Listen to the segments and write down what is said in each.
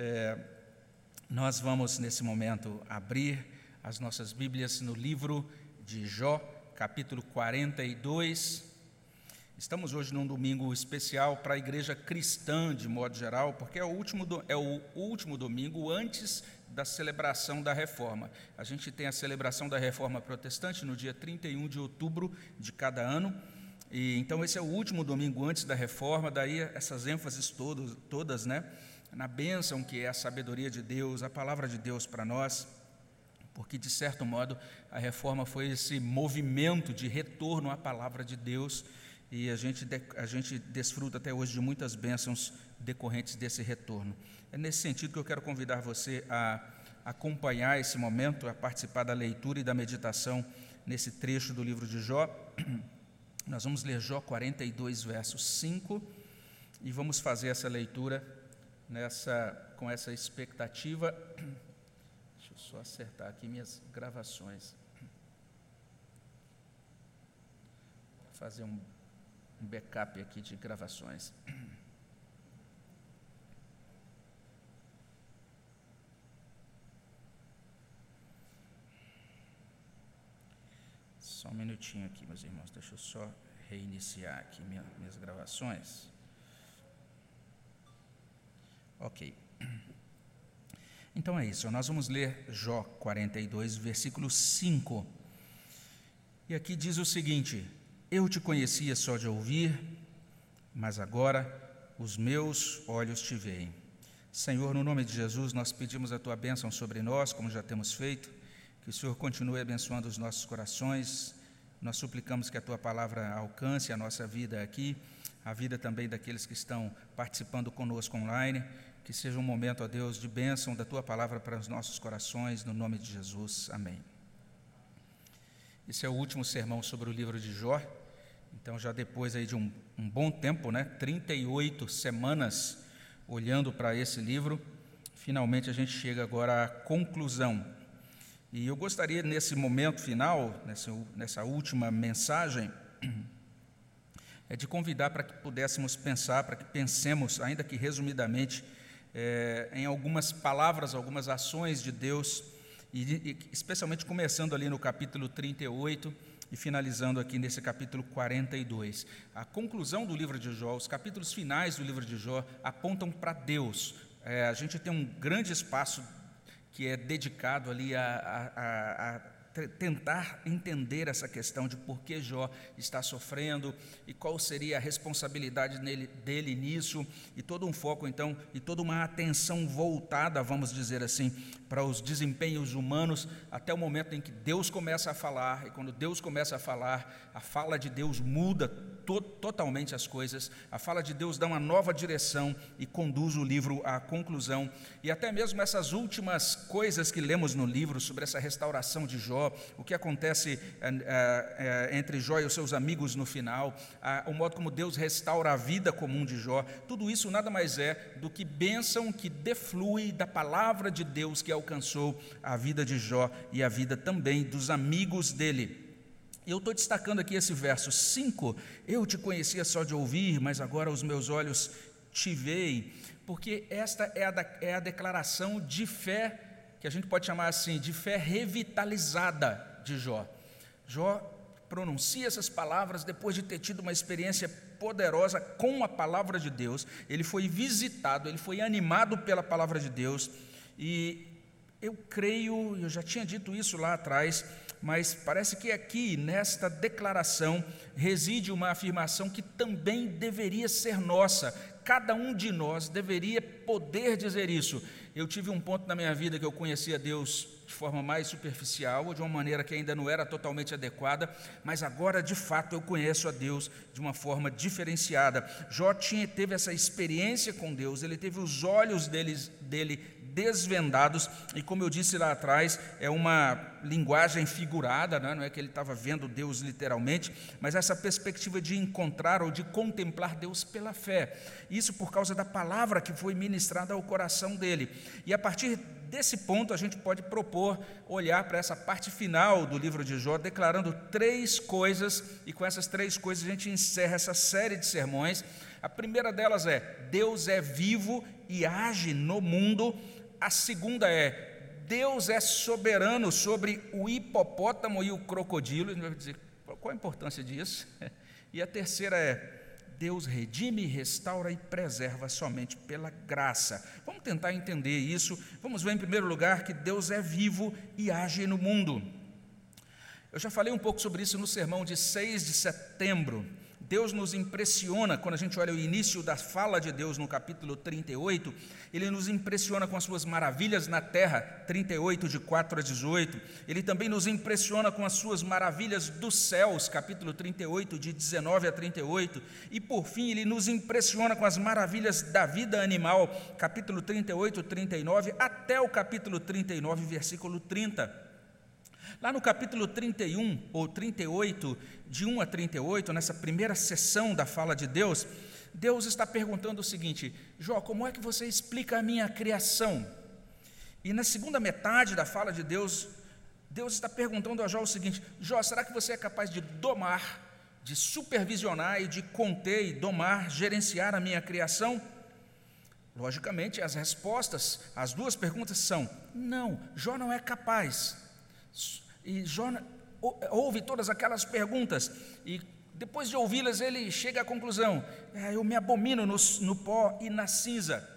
É, nós vamos, nesse momento, abrir as nossas Bíblias no livro de Jó, capítulo 42. Estamos hoje num domingo especial para a igreja cristã, de modo geral, porque é o último, é o último domingo antes da celebração da reforma. A gente tem a celebração da reforma protestante no dia 31 de outubro de cada ano. E, então, esse é o último domingo antes da reforma, daí essas ênfases todos, todas, né? Na bênção que é a sabedoria de Deus, a palavra de Deus para nós, porque, de certo modo, a reforma foi esse movimento de retorno à palavra de Deus e a gente, a gente desfruta até hoje de muitas bênçãos decorrentes desse retorno. É nesse sentido que eu quero convidar você a acompanhar esse momento, a participar da leitura e da meditação nesse trecho do livro de Jó. Nós vamos ler Jó 42, versos 5, e vamos fazer essa leitura nessa, com essa expectativa. Deixa eu só acertar aqui minhas gravações. Fazer um um backup aqui de gravações. Só um minutinho aqui, meus irmãos, deixa eu só reiniciar aqui minha, minhas gravações. Ok. Então é isso, nós vamos ler Jó 42, versículo 5. E aqui diz o seguinte: eu te conhecia só de ouvir, mas agora os meus olhos te veem. Senhor, no nome de Jesus, nós pedimos a tua bênção sobre nós, como já temos feito, que o Senhor continue abençoando os nossos corações. Nós suplicamos que a tua palavra alcance a nossa vida aqui, a vida também daqueles que estão participando conosco online. Que seja um momento, ó Deus, de bênção da tua palavra para os nossos corações, no nome de Jesus. Amém. Esse é o último sermão sobre o livro de Jó. Então, já depois aí de um, um bom tempo, né, 38 semanas olhando para esse livro, finalmente a gente chega agora à conclusão. E eu gostaria, nesse momento final, nessa, nessa última mensagem, é de convidar para que pudéssemos pensar, para que pensemos, ainda que resumidamente, é, em algumas palavras, algumas ações de Deus, e, e especialmente começando ali no capítulo 38 e finalizando aqui nesse capítulo 42. A conclusão do livro de Jó, os capítulos finais do livro de Jó apontam para Deus. É, a gente tem um grande espaço que é dedicado ali a, a, a tentar entender essa questão de por que Jó está sofrendo e qual seria a responsabilidade nele, dele nisso, e todo um foco, então, e toda uma atenção voltada, vamos dizer assim, para os desempenhos humanos, até o momento em que Deus começa a falar, e quando Deus começa a falar, a fala de Deus muda to totalmente as coisas, a fala de Deus dá uma nova direção e conduz o livro à conclusão, e até mesmo essas últimas coisas que lemos no livro sobre essa restauração de Jó, o que acontece é, é, entre Jó e os seus amigos no final, o modo como Deus restaura a vida comum de Jó, tudo isso nada mais é do que bênção que deflui da palavra de Deus que alcançou a vida de Jó e a vida também dos amigos dele. Eu estou destacando aqui esse verso 5. Eu te conhecia só de ouvir, mas agora os meus olhos te veem. Porque esta é a, é a declaração de fé, que a gente pode chamar assim, de fé revitalizada de Jó. Jó pronuncia essas palavras depois de ter tido uma experiência poderosa com a palavra de Deus. Ele foi visitado, ele foi animado pela palavra de Deus. E eu creio, eu já tinha dito isso lá atrás, mas parece que aqui, nesta declaração, reside uma afirmação que também deveria ser nossa. Cada um de nós deveria poder dizer isso. Eu tive um ponto na minha vida que eu conhecia Deus de forma mais superficial, ou de uma maneira que ainda não era totalmente adequada, mas agora de fato eu conheço a Deus de uma forma diferenciada. Jó tinha, teve essa experiência com Deus, ele teve os olhos dele, dele desvendados, e como eu disse lá atrás, é uma linguagem figurada, né? não é que ele estava vendo Deus literalmente, mas essa perspectiva de encontrar ou de contemplar Deus pela fé. Isso por causa da palavra que foi ministrada ao coração dele. E a partir desse ponto, a gente pode propor olhar para essa parte final do livro de Jó, declarando três coisas, e com essas três coisas a gente encerra essa série de sermões A primeira delas é: Deus é vivo e age no mundo. A segunda é: Deus é soberano sobre o hipopótamo e o crocodilo. Ele vai dizer qual a importância disso? E a terceira é: Deus redime, restaura e preserva somente pela graça. Vamos tentar entender isso. Vamos ver, em primeiro lugar, que Deus é vivo e age no mundo. Eu já falei um pouco sobre isso no sermão de 6 de setembro. Deus nos impressiona quando a gente olha o início da fala de Deus no capítulo 38, ele nos impressiona com as suas maravilhas na terra, 38 de 4 a 18. Ele também nos impressiona com as suas maravilhas dos céus, capítulo 38 de 19 a 38, e por fim ele nos impressiona com as maravilhas da vida animal, capítulo 38, 39 até o capítulo 39, versículo 30. Lá no capítulo 31 ou 38, de 1 a 38, nessa primeira sessão da fala de Deus, Deus está perguntando o seguinte: Jó, como é que você explica a minha criação? E na segunda metade da fala de Deus, Deus está perguntando a Jó o seguinte: Jó, será que você é capaz de domar, de supervisionar e de conter e domar, gerenciar a minha criação? Logicamente, as respostas, as duas perguntas são: não, Jó não é capaz. E Jó ouve todas aquelas perguntas e depois de ouvi-las ele chega à conclusão: é, eu me abomino no, no pó e na cinza.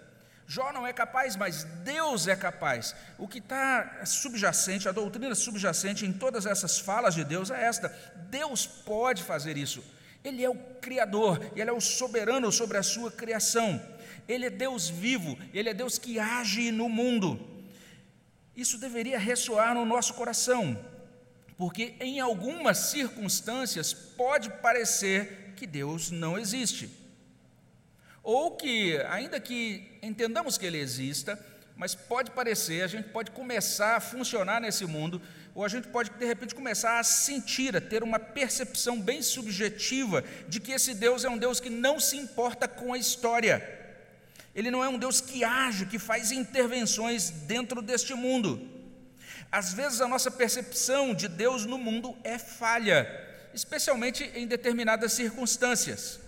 Jó não é capaz, mas Deus é capaz. O que está subjacente, a doutrina subjacente em todas essas falas de Deus é esta: Deus pode fazer isso. Ele é o Criador, Ele é o soberano sobre a sua criação. Ele é Deus vivo, Ele é Deus que age no mundo. Isso deveria ressoar no nosso coração porque em algumas circunstâncias pode parecer que Deus não existe. Ou que, ainda que entendamos que Ele exista, mas pode parecer, a gente pode começar a funcionar nesse mundo, ou a gente pode, de repente, começar a sentir, a ter uma percepção bem subjetiva de que esse Deus é um Deus que não se importa com a história. Ele não é um Deus que age, que faz intervenções dentro deste mundo. Às vezes a nossa percepção de Deus no mundo é falha, especialmente em determinadas circunstâncias.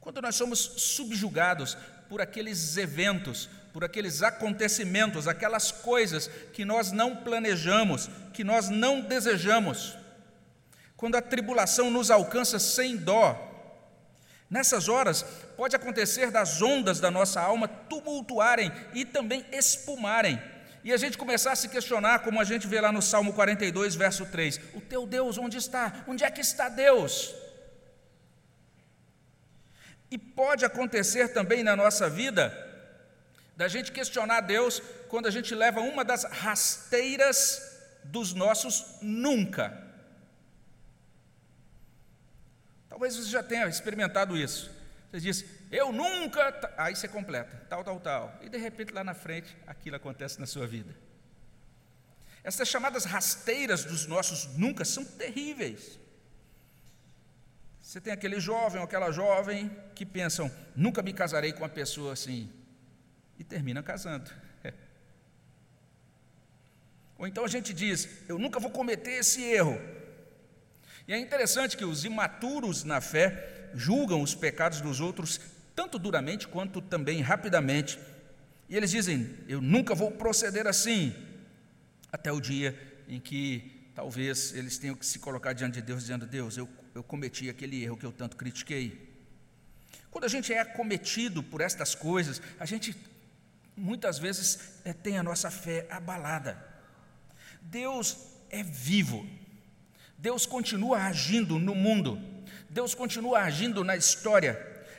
Quando nós somos subjugados por aqueles eventos, por aqueles acontecimentos, aquelas coisas que nós não planejamos, que nós não desejamos. Quando a tribulação nos alcança sem dó, nessas horas pode acontecer das ondas da nossa alma tumultuarem e também espumarem e a gente começar a se questionar, como a gente vê lá no Salmo 42, verso 3: O teu Deus, onde está? Onde é que está Deus? E pode acontecer também na nossa vida, da gente questionar Deus quando a gente leva uma das rasteiras dos nossos nunca. Talvez você já tenha experimentado isso. Você diz, eu nunca. Aí você completa, tal, tal, tal. E de repente lá na frente, aquilo acontece na sua vida. Essas chamadas rasteiras dos nossos nunca são terríveis. Você tem aquele jovem ou aquela jovem que pensam, nunca me casarei com uma pessoa assim. E termina casando. Ou então a gente diz, eu nunca vou cometer esse erro. E é interessante que os imaturos na fé julgam os pecados dos outros tanto duramente quanto também rapidamente. E eles dizem: Eu nunca vou proceder assim, até o dia em que talvez eles tenham que se colocar diante de Deus, dizendo: Deus, eu, eu cometi aquele erro que eu tanto critiquei. Quando a gente é acometido por estas coisas, a gente muitas vezes é, tem a nossa fé abalada. Deus é vivo, Deus continua agindo no mundo. Deus continua agindo na história,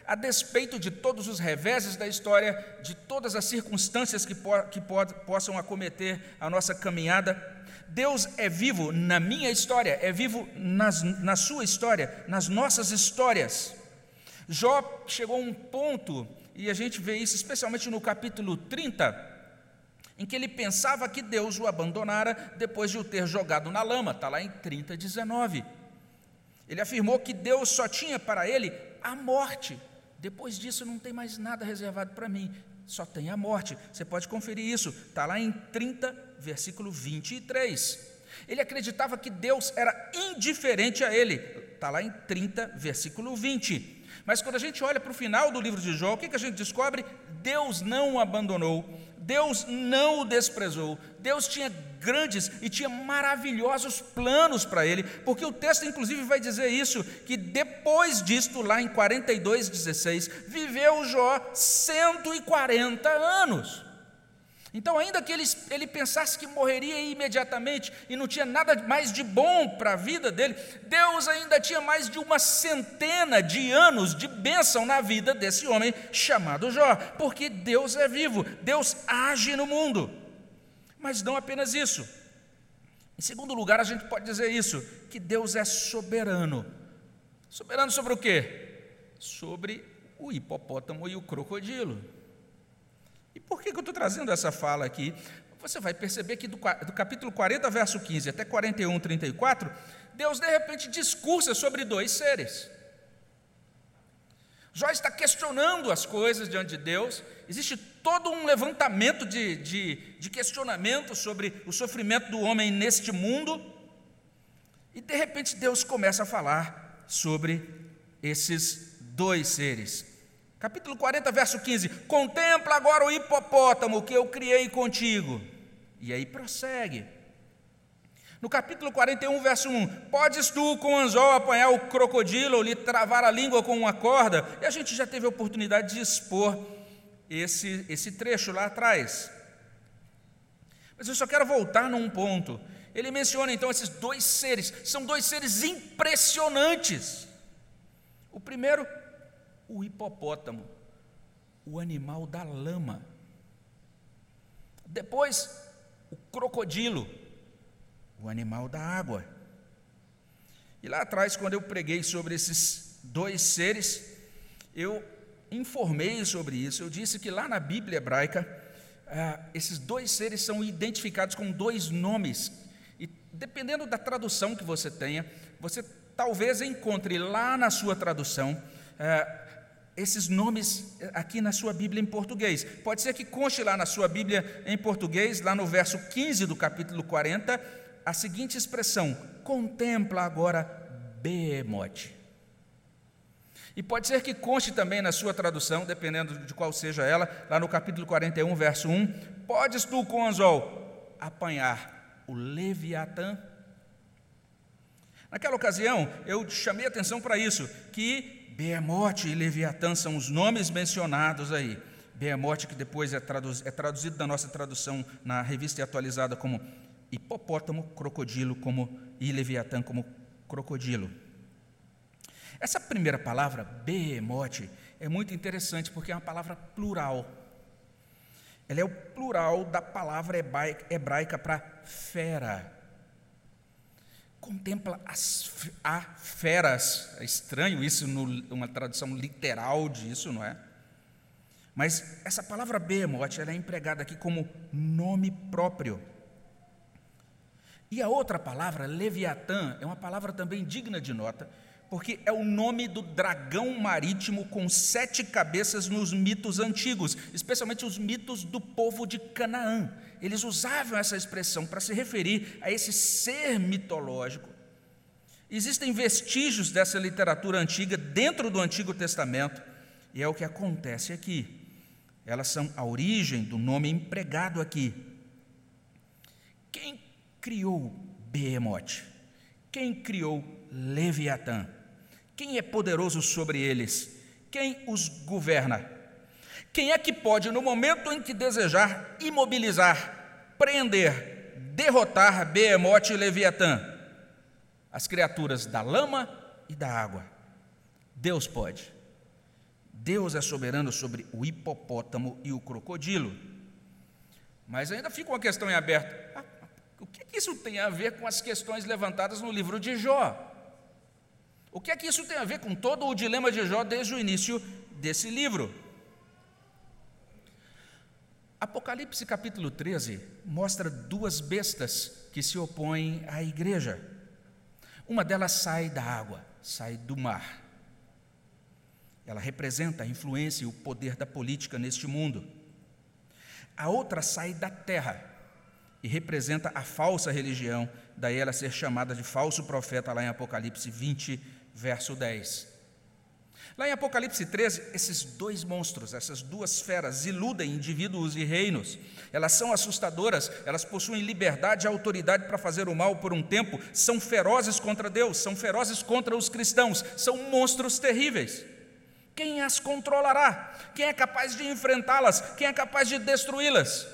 a despeito de todos os reveses da história, de todas as circunstâncias que, po que possam acometer a nossa caminhada. Deus é vivo na minha história, é vivo nas, na sua história, nas nossas histórias. Jó chegou a um ponto, e a gente vê isso especialmente no capítulo 30, em que ele pensava que Deus o abandonara depois de o ter jogado na lama, está lá em 30, 19. Ele afirmou que Deus só tinha para ele a morte. Depois disso não tem mais nada reservado para mim, só tem a morte. Você pode conferir isso, está lá em 30, versículo 23. Ele acreditava que Deus era indiferente a ele, está lá em 30, versículo 20. Mas quando a gente olha para o final do livro de Jó, o que, que a gente descobre? Deus não o abandonou, Deus não o desprezou, Deus tinha grandes e tinha maravilhosos planos para ele, porque o texto inclusive vai dizer isso, que depois disto, lá em 42, 16, viveu Jó 140 anos. Então, ainda que ele, ele pensasse que morreria imediatamente e não tinha nada mais de bom para a vida dele, Deus ainda tinha mais de uma centena de anos de bênção na vida desse homem chamado Jó, porque Deus é vivo, Deus age no mundo. Mas não apenas isso. Em segundo lugar, a gente pode dizer isso, que Deus é soberano. Soberano sobre o quê? Sobre o hipopótamo e o crocodilo. E por que, eu estou trazendo essa fala aqui? Você vai perceber que do, do capítulo 40, verso 15 até 41, 34, Deus de repente discursa sobre dois seres. Jó está questionando as coisas diante de Deus, existe todo um levantamento de, de, de, questionamento sobre o sofrimento do homem neste mundo, e de repente Deus começa a falar sobre esses dois seres. Capítulo 40, verso 15: Contempla agora o hipopótamo que eu criei contigo. E aí prossegue. No capítulo 41, verso 1: Podes tu com anzol apanhar o crocodilo ou lhe travar a língua com uma corda? E a gente já teve a oportunidade de expor esse, esse trecho lá atrás. Mas eu só quero voltar num ponto. Ele menciona então esses dois seres, são dois seres impressionantes. O primeiro o hipopótamo, o animal da lama. Depois, o crocodilo, o animal da água. E lá atrás, quando eu preguei sobre esses dois seres, eu informei sobre isso. Eu disse que lá na Bíblia hebraica, ah, esses dois seres são identificados com dois nomes. E dependendo da tradução que você tenha, você talvez encontre lá na sua tradução ah, esses nomes eh, aqui na sua Bíblia em português. Pode ser que conste lá na sua Bíblia em português, lá no verso 15 do capítulo 40, a seguinte expressão: contempla agora Behemote. E pode ser que conste também na sua tradução, dependendo de qual seja ela, lá no capítulo 41, verso 1, podes tu com anzol apanhar o Leviatã? Naquela ocasião, eu chamei atenção para isso, que Behemote e Leviatã são os nomes mencionados aí. Behemote, que depois é, traduz, é traduzido na nossa tradução na revista atualizada como hipopótamo, crocodilo, como, e Leviatã como crocodilo. Essa primeira palavra, behemote, é muito interessante porque é uma palavra plural. Ela é o plural da palavra hebraica para fera contempla as a feras. É estranho isso, numa tradução literal disso, não é? Mas essa palavra behemoth, ela é empregada aqui como nome próprio. E a outra palavra, Leviatã, é uma palavra também digna de nota, porque é o nome do dragão marítimo com sete cabeças nos mitos antigos, especialmente os mitos do povo de Canaã. Eles usavam essa expressão para se referir a esse ser mitológico. Existem vestígios dessa literatura antiga dentro do Antigo Testamento, e é o que acontece aqui. Elas são a origem do nome empregado aqui. Quem criou Behemoth? Quem criou Leviatã? Quem é poderoso sobre eles? Quem os governa? Quem é que pode, no momento em que desejar, imobilizar, prender, derrotar Behemoth e Leviatã? As criaturas da lama e da água. Deus pode. Deus é soberano sobre o hipopótamo e o crocodilo. Mas ainda fica uma questão em aberto. Ah, o que, que isso tem a ver com as questões levantadas no livro de Jó? O que é que isso tem a ver com todo o dilema de Jó desde o início desse livro? Apocalipse capítulo 13 mostra duas bestas que se opõem à igreja. Uma delas sai da água, sai do mar. Ela representa a influência e o poder da política neste mundo. A outra sai da terra e representa a falsa religião, daí ela ser chamada de falso profeta lá em Apocalipse 20, verso 10. Lá em Apocalipse 13, esses dois monstros, essas duas feras, iludem indivíduos e reinos. Elas são assustadoras, elas possuem liberdade e autoridade para fazer o mal por um tempo, são ferozes contra Deus, são ferozes contra os cristãos, são monstros terríveis. Quem as controlará? Quem é capaz de enfrentá-las? Quem é capaz de destruí-las?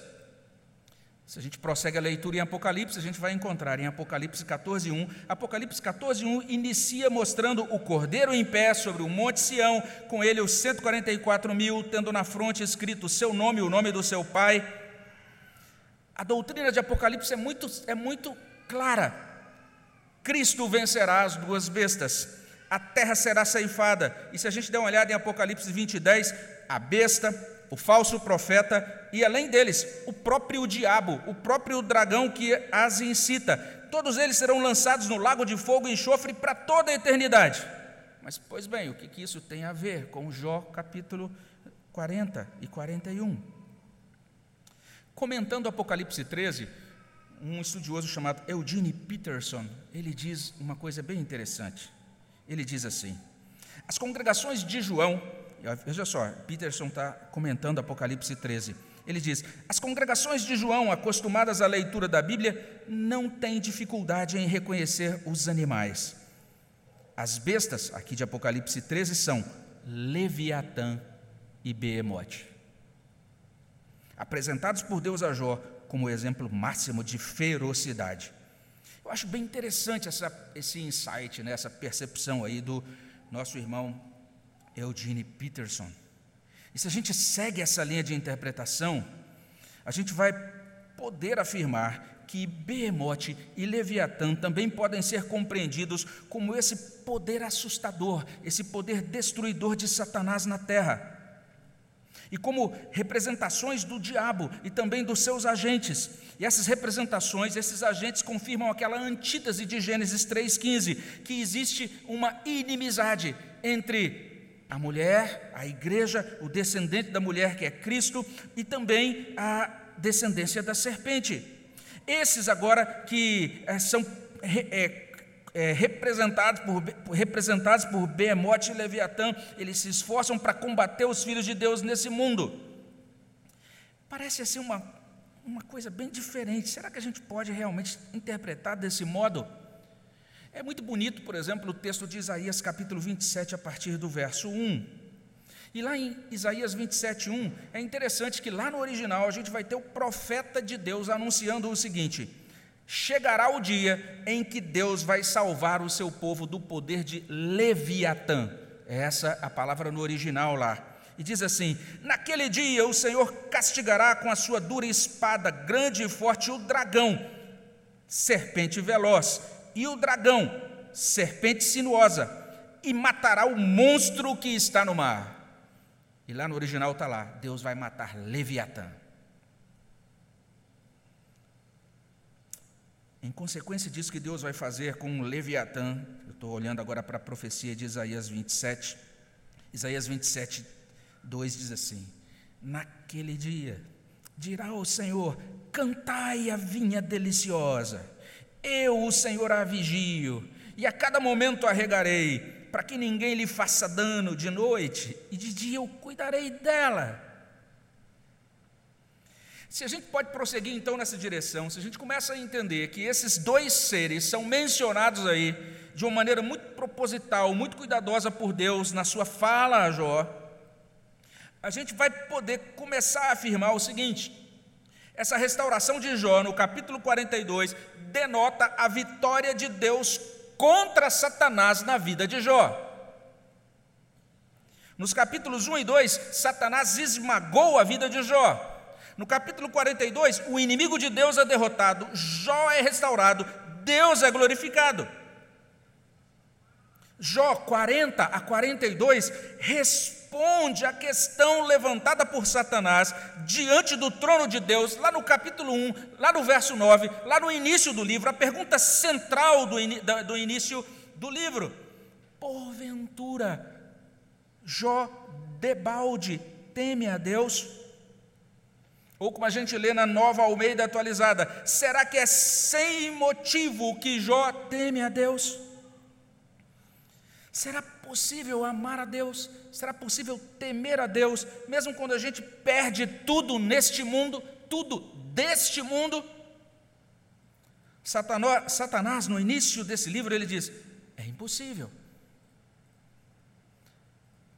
Se a gente prossegue a leitura em Apocalipse, a gente vai encontrar em Apocalipse 14:1. Apocalipse 14:1 inicia mostrando o cordeiro em pé sobre o monte Sião, com ele os 144 mil, tendo na fronte escrito o seu nome e o nome do seu pai. A doutrina de Apocalipse é muito, é muito clara. Cristo vencerá as duas bestas, a terra será ceifada. E se a gente der uma olhada em Apocalipse 20, 10, a besta o falso profeta e, além deles, o próprio diabo, o próprio dragão que as incita. Todos eles serão lançados no lago de fogo e enxofre para toda a eternidade. Mas, pois bem, o que, que isso tem a ver com Jó capítulo 40 e 41? Comentando Apocalipse 13, um estudioso chamado Eugene Peterson, ele diz uma coisa bem interessante. Ele diz assim: As congregações de João Veja só, Peterson está comentando Apocalipse 13. Ele diz: As congregações de João, acostumadas à leitura da Bíblia, não têm dificuldade em reconhecer os animais. As bestas, aqui de Apocalipse 13, são Leviatã e Beemote. Apresentados por Deus a Jó como exemplo máximo de ferocidade. Eu acho bem interessante essa, esse insight, né, essa percepção aí do nosso irmão Eugene Peterson. E se a gente segue essa linha de interpretação, a gente vai poder afirmar que Behemoth e Leviatã também podem ser compreendidos como esse poder assustador, esse poder destruidor de Satanás na terra. E como representações do diabo e também dos seus agentes. E essas representações, esses agentes confirmam aquela antítese de Gênesis 3,15, que existe uma inimizade entre a mulher, a igreja, o descendente da mulher que é Cristo e também a descendência da serpente. Esses agora que é, são é, é, representados por, representados por e Leviatã, eles se esforçam para combater os filhos de Deus nesse mundo. Parece assim uma, uma coisa bem diferente. Será que a gente pode realmente interpretar desse modo? É muito bonito, por exemplo, o texto de Isaías capítulo 27, a partir do verso 1. E lá em Isaías 27, 1, é interessante que lá no original a gente vai ter o profeta de Deus anunciando o seguinte: Chegará o dia em que Deus vai salvar o seu povo do poder de Leviatã. É essa a palavra no original lá. E diz assim: Naquele dia o Senhor castigará com a sua dura espada, grande e forte, o dragão, serpente veloz e o dragão, serpente sinuosa, e matará o monstro que está no mar. E lá no original está lá: Deus vai matar Leviatã. Em consequência disso que Deus vai fazer com Leviatã, eu estou olhando agora para a profecia de Isaías 27. Isaías 27, 2 diz assim: Naquele dia dirá o Senhor: Cantai a vinha deliciosa eu, o Senhor, a vigio, e a cada momento a regarei, para que ninguém lhe faça dano de noite, e de dia eu cuidarei dela. Se a gente pode prosseguir então nessa direção, se a gente começa a entender que esses dois seres são mencionados aí de uma maneira muito proposital, muito cuidadosa por Deus na sua fala a Jó, a gente vai poder começar a afirmar o seguinte: essa restauração de Jó, no capítulo 42, denota a vitória de Deus contra Satanás na vida de Jó. Nos capítulos 1 e 2, Satanás esmagou a vida de Jó. No capítulo 42, o inimigo de Deus é derrotado, Jó é restaurado, Deus é glorificado. Jó 40 a 42 responde responde à questão levantada por Satanás diante do trono de Deus, lá no capítulo 1, lá no verso 9, lá no início do livro, a pergunta central do, in, do início do livro: porventura, Jó debalde teme a Deus? Ou como a gente lê na nova Almeida atualizada, será que é sem motivo que Jó teme a Deus? Será possível amar a Deus? Será possível temer a Deus, mesmo quando a gente perde tudo neste mundo, tudo deste mundo? Satanás, no início desse livro, ele diz: é impossível.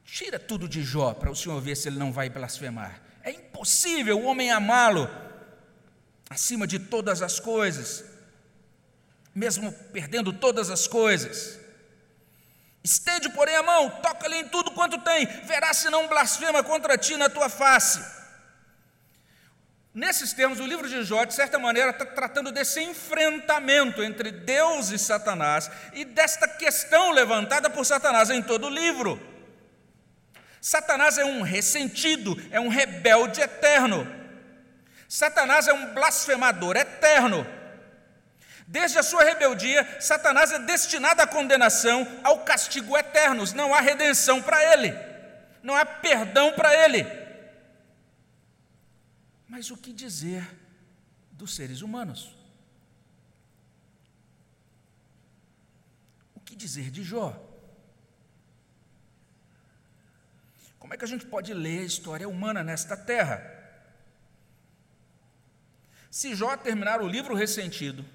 Tira tudo de Jó para o senhor ver se ele não vai blasfemar. É impossível o homem amá-lo acima de todas as coisas, mesmo perdendo todas as coisas. Estende, porém, a mão, toca-lhe em tudo quanto tem, verá se não blasfema contra ti na tua face. Nesses termos, o livro de Jó, de certa maneira, está tratando desse enfrentamento entre Deus e Satanás e desta questão levantada por Satanás em todo o livro. Satanás é um ressentido, é um rebelde eterno. Satanás é um blasfemador eterno. Desde a sua rebeldia, Satanás é destinado à condenação, ao castigo eternos. Não há redenção para ele, não há perdão para ele. Mas o que dizer dos seres humanos? O que dizer de Jó? Como é que a gente pode ler a história humana nesta terra? Se Jó terminar o livro ressentido,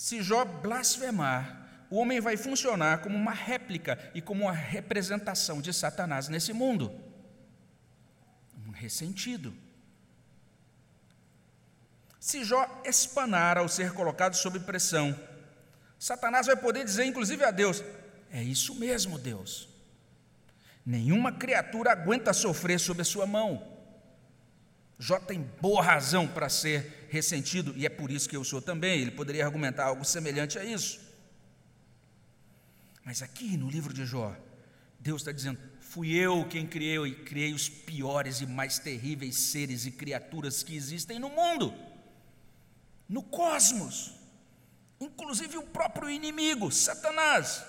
se Jó blasfemar, o homem vai funcionar como uma réplica e como uma representação de Satanás nesse mundo. Um ressentido. Se Jó espanar ao ser colocado sob pressão, Satanás vai poder dizer, inclusive a Deus: É isso mesmo, Deus. Nenhuma criatura aguenta sofrer sob a sua mão. Jó tem boa razão para ser ressentido, e é por isso que eu sou também. Ele poderia argumentar algo semelhante a isso. Mas aqui no livro de Jó, Deus está dizendo: fui eu quem criei e criei os piores e mais terríveis seres e criaturas que existem no mundo, no cosmos, inclusive o próprio inimigo, Satanás.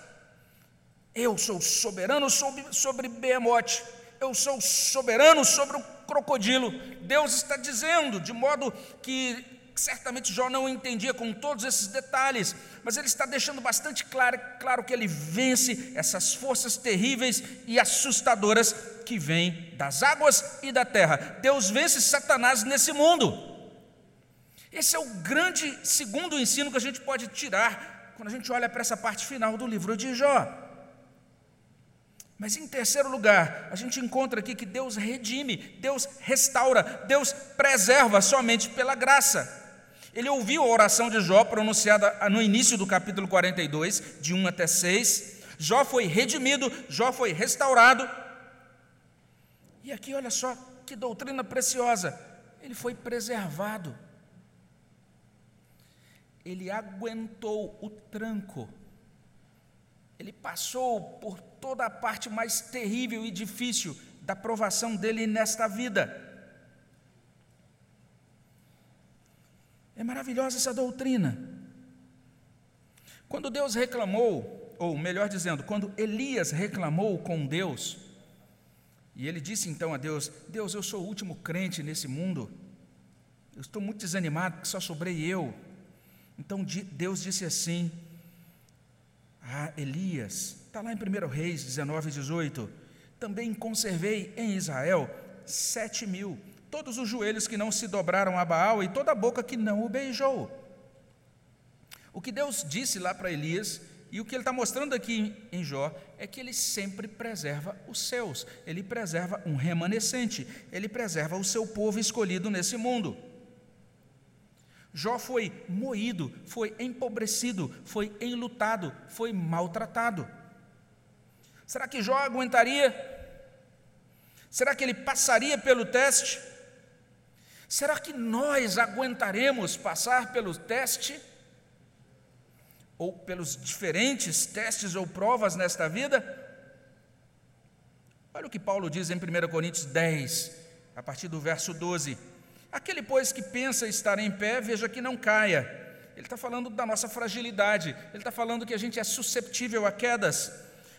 Eu sou soberano sobre, sobre Behemoth, eu sou soberano sobre o crocodilo. Deus está dizendo, de modo que certamente Jó não entendia com todos esses detalhes, mas ele está deixando bastante claro, claro que ele vence essas forças terríveis e assustadoras que vêm das águas e da terra. Deus vence Satanás nesse mundo. Esse é o grande segundo ensino que a gente pode tirar quando a gente olha para essa parte final do livro de Jó. Mas em terceiro lugar, a gente encontra aqui que Deus redime, Deus restaura, Deus preserva somente pela graça. Ele ouviu a oração de Jó pronunciada no início do capítulo 42, de 1 até 6. Jó foi redimido, Jó foi restaurado. E aqui, olha só que doutrina preciosa: ele foi preservado. Ele aguentou o tranco ele passou por toda a parte mais terrível e difícil da provação dele nesta vida. É maravilhosa essa doutrina. Quando Deus reclamou, ou melhor dizendo, quando Elias reclamou com Deus, e ele disse então a Deus: Deus, eu sou o último crente nesse mundo, eu estou muito desanimado porque só sobrei eu. Então Deus disse assim: a Elias. Está lá em 1 Reis 19, 18. Também conservei em Israel sete mil, todos os joelhos que não se dobraram a Baal e toda a boca que não o beijou. O que Deus disse lá para Elias e o que ele está mostrando aqui em Jó é que ele sempre preserva os seus, ele preserva um remanescente, ele preserva o seu povo escolhido nesse mundo. Jó foi moído, foi empobrecido, foi enlutado, foi maltratado. Será que Jó aguentaria? Será que ele passaria pelo teste? Será que nós aguentaremos passar pelo teste? Ou pelos diferentes testes ou provas nesta vida? Olha o que Paulo diz em 1 Coríntios 10, a partir do verso 12. Aquele, pois, que pensa estar em pé, veja que não caia. Ele está falando da nossa fragilidade, ele está falando que a gente é susceptível a quedas.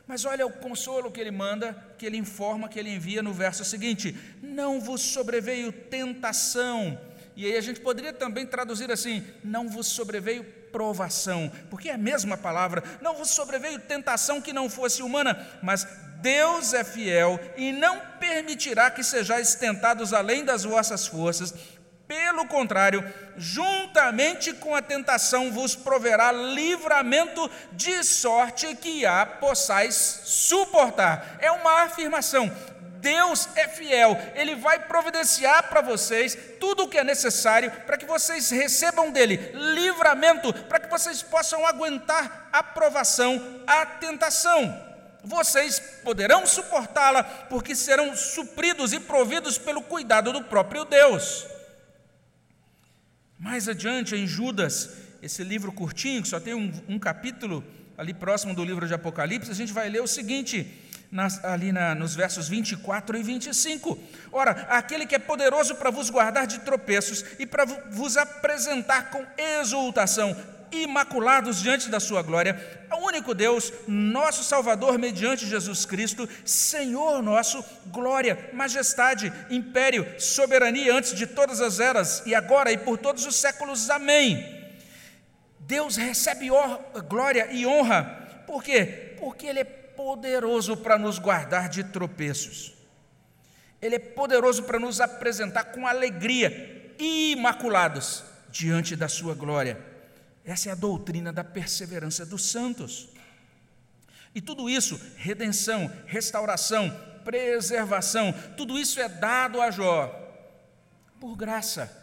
Mas olha o consolo que ele manda, que ele informa, que ele envia no verso seguinte: Não vos sobreveio tentação E aí a gente poderia também traduzir assim: não vos sobreveio provação, porque é a mesma palavra, não vos sobreveio tentação que não fosse humana, mas Deus é fiel e não permitirá que sejais tentados além das vossas forças. Pelo contrário, juntamente com a tentação vos proverá livramento de sorte que a possais suportar. É uma afirmação. Deus é fiel, Ele vai providenciar para vocês tudo o que é necessário para que vocês recebam dele livramento, para que vocês possam aguentar a provação, a tentação. Vocês poderão suportá-la, porque serão supridos e providos pelo cuidado do próprio Deus. Mais adiante, em Judas, esse livro curtinho, que só tem um, um capítulo ali próximo do livro de Apocalipse, a gente vai ler o seguinte: nas, ali na, nos versos 24 e 25. Ora, aquele que é poderoso para vos guardar de tropeços e para vos apresentar com exultação, imaculados diante da sua glória, o único Deus, nosso Salvador, mediante Jesus Cristo, Senhor nosso, glória, majestade, império, soberania antes de todas as eras e agora e por todos os séculos. Amém. Deus recebe glória e honra, por quê? Porque Ele é poderoso para nos guardar de tropeços. Ele é poderoso para nos apresentar com alegria, imaculados, diante da Sua glória. Essa é a doutrina da perseverança dos santos. E tudo isso, redenção, restauração, preservação, tudo isso é dado a Jó por graça.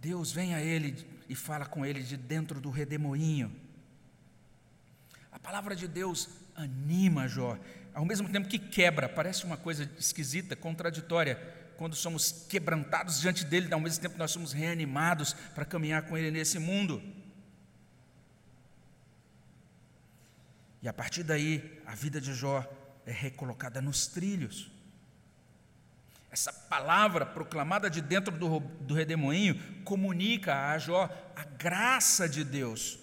Deus vem a ele e fala com ele de dentro do redemoinho. A palavra de Deus anima Jó, ao mesmo tempo que quebra, parece uma coisa esquisita, contraditória, quando somos quebrantados diante dele, ao mesmo tempo nós somos reanimados para caminhar com ele nesse mundo. E a partir daí, a vida de Jó é recolocada nos trilhos. Essa palavra proclamada de dentro do, do redemoinho comunica a Jó a graça de Deus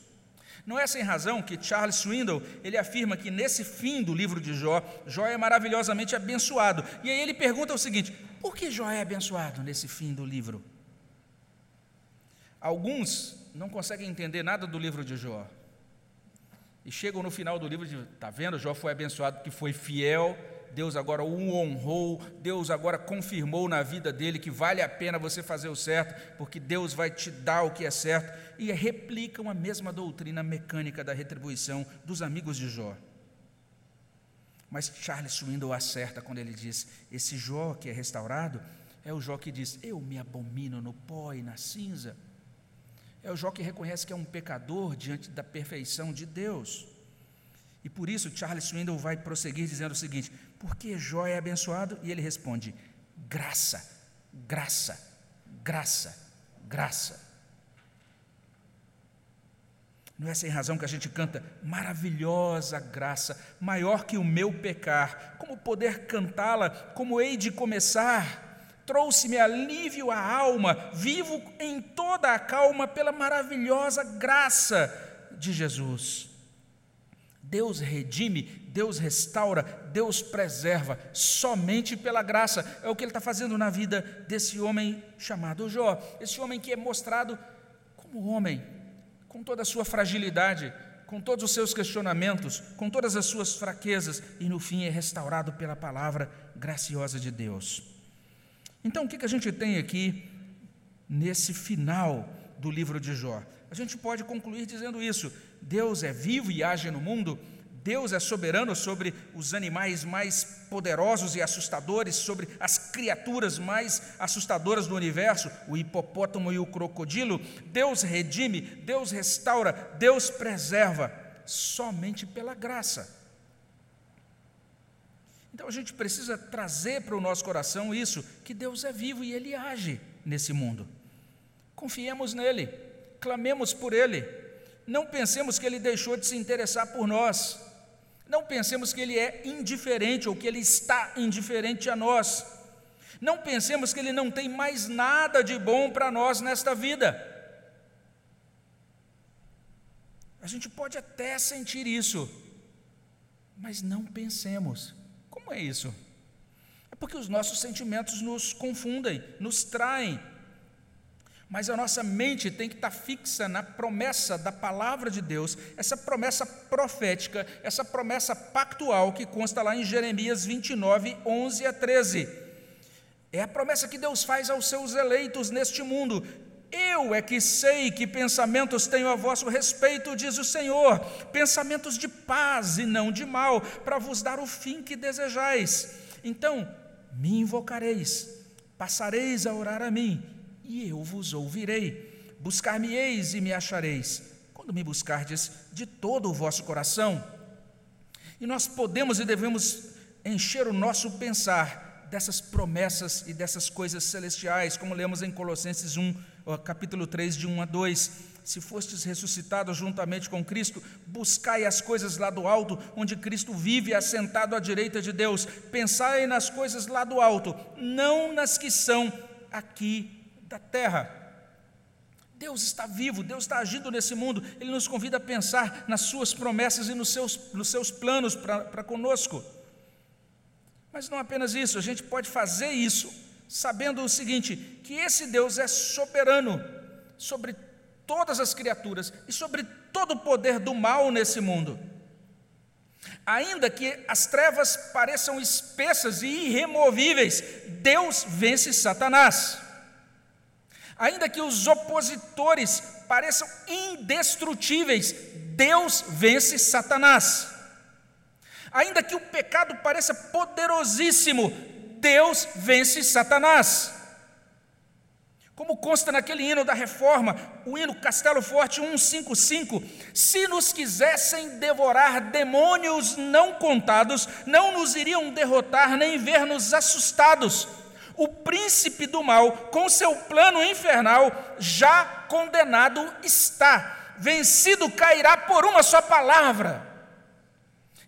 não é sem razão que Charles Swindoll, ele afirma que nesse fim do livro de Jó, Jó é maravilhosamente abençoado. E aí ele pergunta o seguinte: por que Jó é abençoado nesse fim do livro? Alguns não conseguem entender nada do livro de Jó. E chegam no final do livro e está vendo? Jó foi abençoado porque foi fiel Deus agora o honrou, Deus agora confirmou na vida dele que vale a pena você fazer o certo, porque Deus vai te dar o que é certo, e replicam a mesma doutrina mecânica da retribuição dos amigos de Jó. Mas Charles Swindoll acerta quando ele diz: esse Jó que é restaurado é o Jó que diz: Eu me abomino no pó e na cinza. É o Jó que reconhece que é um pecador diante da perfeição de Deus. E por isso Charles Swindoll vai prosseguir dizendo o seguinte: por que Jó é abençoado? E ele responde: graça, graça, graça, graça. Não é sem razão que a gente canta maravilhosa graça, maior que o meu pecar. Como poder cantá-la? Como hei de começar? Trouxe-me alívio à alma, vivo em toda a calma pela maravilhosa graça de Jesus. Deus redime, Deus restaura, Deus preserva, somente pela graça. É o que Ele está fazendo na vida desse homem chamado Jó. Esse homem que é mostrado como homem, com toda a sua fragilidade, com todos os seus questionamentos, com todas as suas fraquezas, e no fim é restaurado pela palavra graciosa de Deus. Então, o que a gente tem aqui nesse final do livro de Jó? A gente pode concluir dizendo isso: Deus é vivo e age no mundo, Deus é soberano sobre os animais mais poderosos e assustadores, sobre as criaturas mais assustadoras do universo, o hipopótamo e o crocodilo. Deus redime, Deus restaura, Deus preserva, somente pela graça. Então a gente precisa trazer para o nosso coração isso, que Deus é vivo e Ele age nesse mundo. Confiemos nele, clamemos por Ele, não pensemos que Ele deixou de se interessar por nós. Não pensemos que Ele é indiferente ou que Ele está indiferente a nós. Não pensemos que Ele não tem mais nada de bom para nós nesta vida. A gente pode até sentir isso, mas não pensemos. Como é isso? É porque os nossos sentimentos nos confundem, nos traem. Mas a nossa mente tem que estar fixa na promessa da palavra de Deus, essa promessa profética, essa promessa pactual que consta lá em Jeremias 29, 11 a 13. É a promessa que Deus faz aos seus eleitos neste mundo. Eu é que sei que pensamentos tenho a vosso respeito, diz o Senhor, pensamentos de paz e não de mal, para vos dar o fim que desejais. Então, me invocareis, passareis a orar a mim e eu vos ouvirei. Buscar-me-eis e me achareis, quando me buscardes de todo o vosso coração. E nós podemos e devemos encher o nosso pensar dessas promessas e dessas coisas celestiais, como lemos em Colossenses 1, capítulo 3, de 1 a 2. Se fostes ressuscitados juntamente com Cristo, buscai as coisas lá do alto, onde Cristo vive assentado à direita de Deus. Pensai nas coisas lá do alto, não nas que são aqui da terra. Deus está vivo, Deus está agindo nesse mundo, Ele nos convida a pensar nas Suas promessas e nos seus, nos seus planos para conosco. Mas não apenas isso, a gente pode fazer isso sabendo o seguinte: que esse Deus é soberano sobre todas as criaturas e sobre todo o poder do mal nesse mundo. Ainda que as trevas pareçam espessas e irremovíveis, Deus vence Satanás. Ainda que os opositores pareçam indestrutíveis, Deus vence Satanás. Ainda que o pecado pareça poderosíssimo, Deus vence Satanás. Como consta naquele hino da reforma, o hino Castelo Forte 155, se nos quisessem devorar demônios não contados, não nos iriam derrotar nem ver-nos assustados o príncipe do mal, com seu plano infernal, já condenado está, vencido cairá por uma só palavra.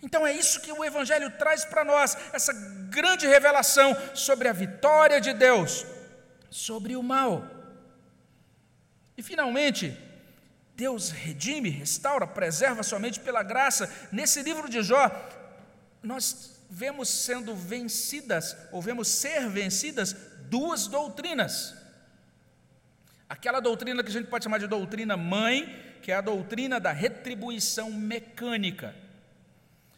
Então é isso que o Evangelho traz para nós, essa grande revelação sobre a vitória de Deus sobre o mal. E finalmente, Deus redime, restaura, preserva somente pela graça. Nesse livro de Jó, nós vemos sendo vencidas, ou vemos ser vencidas, duas doutrinas. Aquela doutrina que a gente pode chamar de doutrina mãe, que é a doutrina da retribuição mecânica.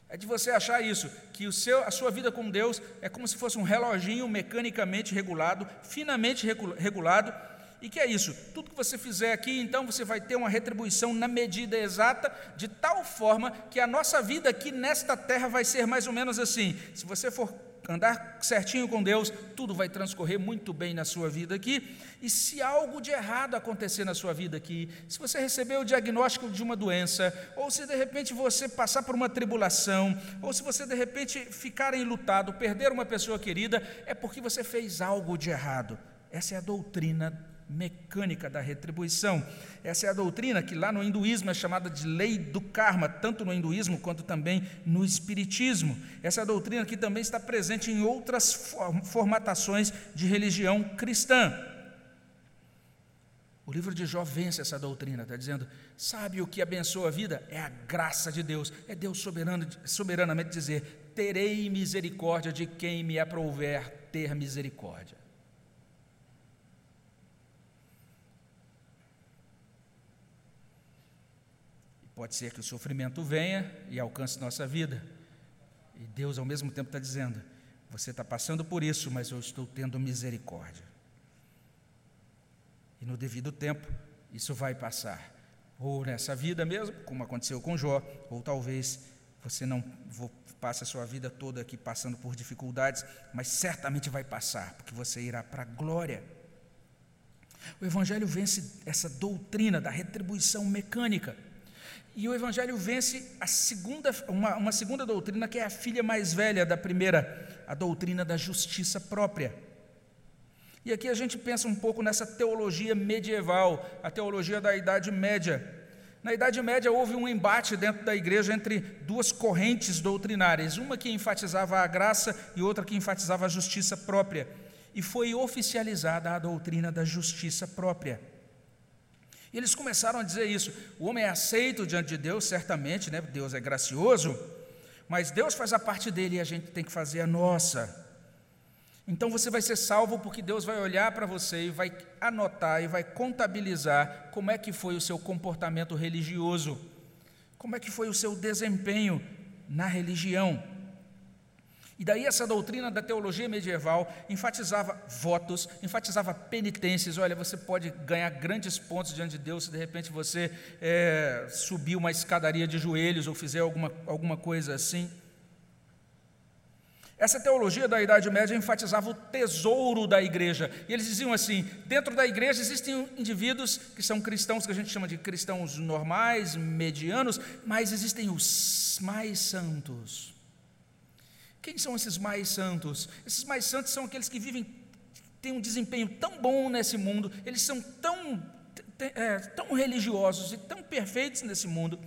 É de você achar isso, que o seu, a sua vida com Deus é como se fosse um reloginho mecanicamente regulado, finamente regulado, e que é isso? Tudo que você fizer aqui, então você vai ter uma retribuição na medida exata, de tal forma que a nossa vida aqui nesta terra vai ser mais ou menos assim. Se você for andar certinho com Deus, tudo vai transcorrer muito bem na sua vida aqui. E se algo de errado acontecer na sua vida aqui, se você receber o diagnóstico de uma doença, ou se de repente você passar por uma tribulação, ou se você de repente ficar enlutado, perder uma pessoa querida, é porque você fez algo de errado. Essa é a doutrina mecânica da retribuição. Essa é a doutrina que lá no hinduísmo é chamada de lei do karma, tanto no hinduísmo quanto também no espiritismo. Essa é doutrina que também está presente em outras formatações de religião cristã. O livro de Jó vence essa doutrina, está dizendo: sabe o que abençoa a vida? É a graça de Deus, é Deus soberano, soberanamente dizer: terei misericórdia de quem me aprouver ter misericórdia. Pode ser que o sofrimento venha e alcance nossa vida. E Deus, ao mesmo tempo, está dizendo: Você está passando por isso, mas eu estou tendo misericórdia. E no devido tempo, isso vai passar. Ou nessa vida mesmo, como aconteceu com Jó, ou talvez você não passe a sua vida toda aqui passando por dificuldades, mas certamente vai passar, porque você irá para a glória. O Evangelho vence essa doutrina da retribuição mecânica. E o Evangelho vence a segunda, uma, uma segunda doutrina, que é a filha mais velha da primeira, a doutrina da justiça própria. E aqui a gente pensa um pouco nessa teologia medieval, a teologia da Idade Média. Na Idade Média houve um embate dentro da igreja entre duas correntes doutrinárias, uma que enfatizava a graça e outra que enfatizava a justiça própria. E foi oficializada a doutrina da justiça própria. E eles começaram a dizer isso: o homem é aceito diante de Deus, certamente, né? Deus é gracioso, mas Deus faz a parte dele e a gente tem que fazer a nossa. Então você vai ser salvo porque Deus vai olhar para você e vai anotar e vai contabilizar como é que foi o seu comportamento religioso, como é que foi o seu desempenho na religião. E daí essa doutrina da teologia medieval enfatizava votos, enfatizava penitências. Olha, você pode ganhar grandes pontos diante de Deus se de repente você é, subir uma escadaria de joelhos ou fizer alguma, alguma coisa assim. Essa teologia da Idade Média enfatizava o tesouro da igreja. E eles diziam assim: dentro da igreja existem indivíduos que são cristãos, que a gente chama de cristãos normais, medianos, mas existem os mais santos. Quem são esses mais santos? Esses mais santos são aqueles que vivem, têm um desempenho tão bom nesse mundo, eles são tão, é, tão religiosos e tão perfeitos nesse mundo,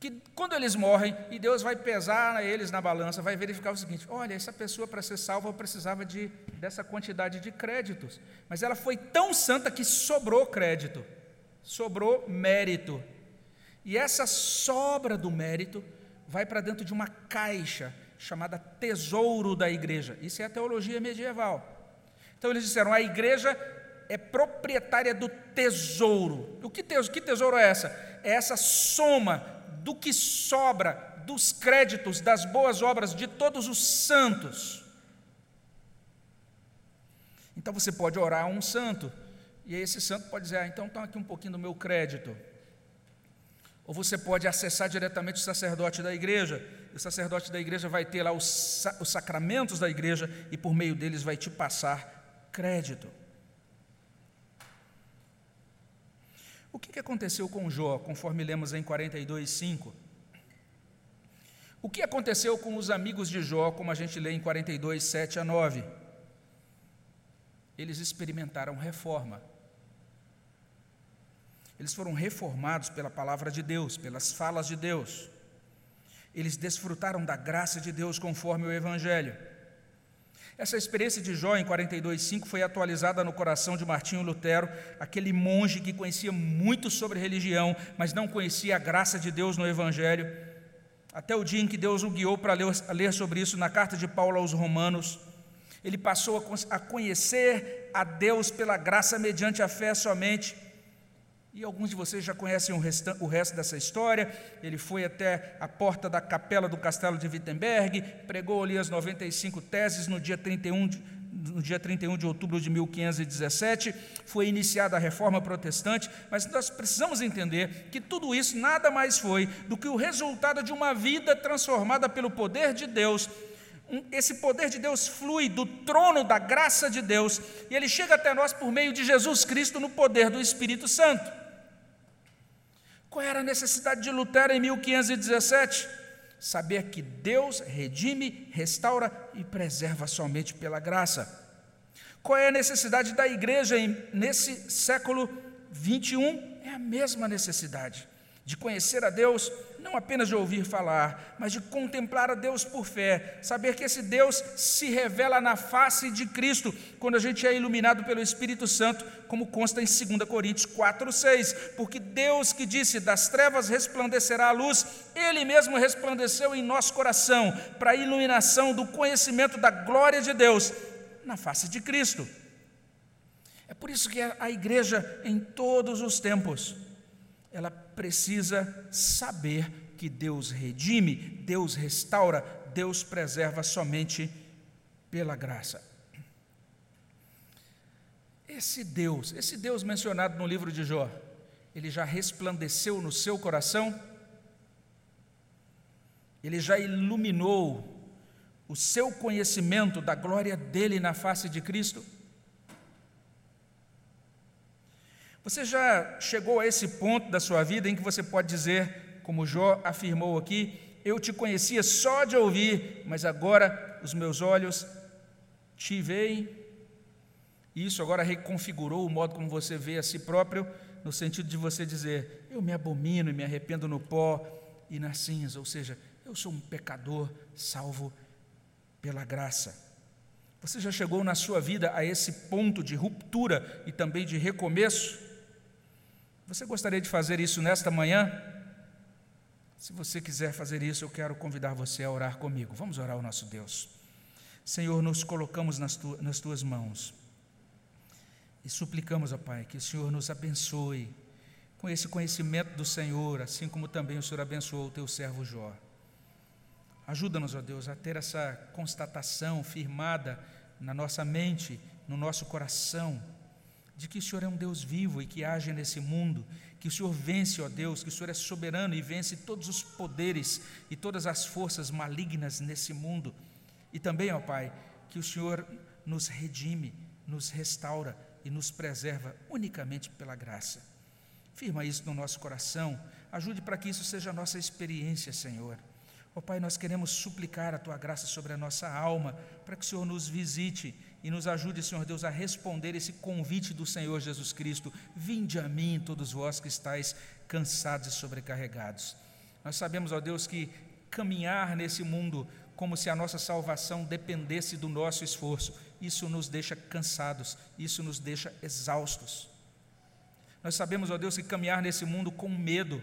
que quando eles morrem e Deus vai pesar eles na balança, vai verificar o seguinte: olha, essa pessoa para ser salva precisava de, dessa quantidade de créditos, mas ela foi tão santa que sobrou crédito, sobrou mérito, e essa sobra do mérito vai para dentro de uma caixa chamada tesouro da igreja. Isso é a teologia medieval. Então eles disseram: a igreja é proprietária do tesouro. O que tesouro, que tesouro é essa? É essa soma do que sobra dos créditos das boas obras de todos os santos. Então você pode orar a um santo, e esse santo pode dizer: ah, então toma aqui um pouquinho do meu crédito. Ou você pode acessar diretamente o sacerdote da igreja o sacerdote da igreja vai ter lá os, os sacramentos da igreja e por meio deles vai te passar crédito. O que aconteceu com Jó, conforme lemos em 42, 5? O que aconteceu com os amigos de Jó, como a gente lê em 42, 7 a 9? Eles experimentaram reforma. Eles foram reformados pela palavra de Deus, pelas falas de Deus. Eles desfrutaram da graça de Deus conforme o Evangelho. Essa experiência de Jó em 42,5 foi atualizada no coração de Martinho Lutero, aquele monge que conhecia muito sobre religião, mas não conhecia a graça de Deus no Evangelho. Até o dia em que Deus o guiou para ler, sobre isso na carta de Paulo aos Romanos. Ele passou a conhecer a Deus pela graça mediante a fé somente. E alguns de vocês já conhecem o, resto dessa história. Ele foi até a porta da capela do castelo de Wittenberg, pregou ali as 95 teses no dia 31 de, no dia 31 de outubro de 1517, foi iniciada a reforma protestante, mas nós precisamos entender que tudo isso nada mais foi do que o resultado de uma vida transformada pelo poder de Deus. Esse poder de Deus flui do trono da graça de Deus e ele chega até nós por meio de Jesus Cristo no poder do Espírito Santo. Qual era a necessidade de Lutero em 1517? Saber que Deus redime, restaura e preserva somente pela graça. Qual é a necessidade da igreja nesse século 21? É a mesma necessidade de conhecer a Deus, não apenas de ouvir falar, mas de contemplar a Deus por fé, saber que esse Deus se revela na face de Cristo, quando a gente é iluminado pelo Espírito Santo, como consta em 2 Coríntios 4:6, porque Deus que disse: "Das trevas resplandecerá a luz", ele mesmo resplandeceu em nosso coração para a iluminação do conhecimento da glória de Deus na face de Cristo. É por isso que a igreja em todos os tempos ela precisa saber que Deus redime, Deus restaura, Deus preserva somente pela graça. Esse Deus, esse Deus mencionado no livro de Jó, ele já resplandeceu no seu coração? Ele já iluminou o seu conhecimento da glória dele na face de Cristo? Você já chegou a esse ponto da sua vida em que você pode dizer, como Jó afirmou aqui, eu te conhecia só de ouvir, mas agora os meus olhos te veem. Isso agora reconfigurou o modo como você vê a si próprio, no sentido de você dizer, eu me abomino e me arrependo no pó e na cinza, ou seja, eu sou um pecador salvo pela graça. Você já chegou na sua vida a esse ponto de ruptura e também de recomeço? Você gostaria de fazer isso nesta manhã? Se você quiser fazer isso, eu quero convidar você a orar comigo. Vamos orar ao nosso Deus. Senhor, nos colocamos nas, tu, nas tuas mãos e suplicamos, ó Pai, que o Senhor nos abençoe com esse conhecimento do Senhor, assim como também o Senhor abençoou o teu servo Jó. Ajuda-nos, ó Deus, a ter essa constatação firmada na nossa mente, no nosso coração, de que o Senhor é um Deus vivo e que age nesse mundo, que o Senhor vence, ó Deus, que o Senhor é soberano e vence todos os poderes e todas as forças malignas nesse mundo. E também, ó Pai, que o Senhor nos redime, nos restaura e nos preserva unicamente pela graça. Firma isso no nosso coração, ajude para que isso seja a nossa experiência, Senhor. Ó Pai, nós queremos suplicar a tua graça sobre a nossa alma, para que o Senhor nos visite e nos ajude, Senhor Deus, a responder esse convite do Senhor Jesus Cristo: Vinde a mim, todos vós que estáis cansados e sobrecarregados. Nós sabemos, ó Deus, que caminhar nesse mundo como se a nossa salvação dependesse do nosso esforço, isso nos deixa cansados, isso nos deixa exaustos. Nós sabemos, ó Deus, que caminhar nesse mundo com medo,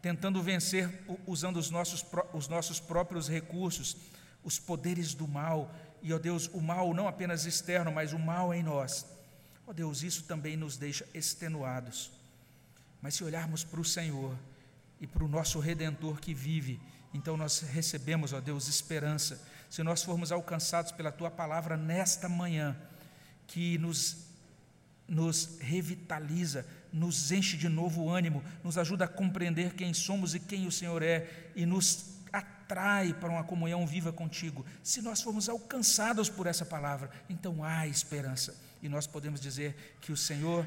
tentando vencer usando os nossos, os nossos próprios recursos, os poderes do mal, e, ó Deus, o mal não apenas externo, mas o mal em nós. Ó Deus, isso também nos deixa extenuados. Mas se olharmos para o Senhor e para o nosso Redentor que vive, então nós recebemos, ó Deus, esperança. Se nós formos alcançados pela tua palavra nesta manhã, que nos, nos revitaliza, nos enche de novo ânimo, nos ajuda a compreender quem somos e quem o Senhor é e nos atrai para uma comunhão viva contigo. Se nós formos alcançados por essa palavra, então há esperança. E nós podemos dizer que o Senhor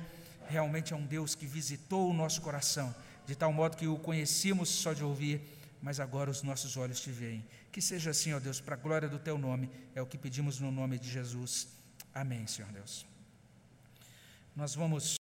realmente é um Deus que visitou o nosso coração, de tal modo que o conhecíamos só de ouvir mas agora os nossos olhos te veem. Que seja assim, ó Deus, para a glória do teu nome, é o que pedimos no nome de Jesus. Amém, Senhor Deus. Nós vamos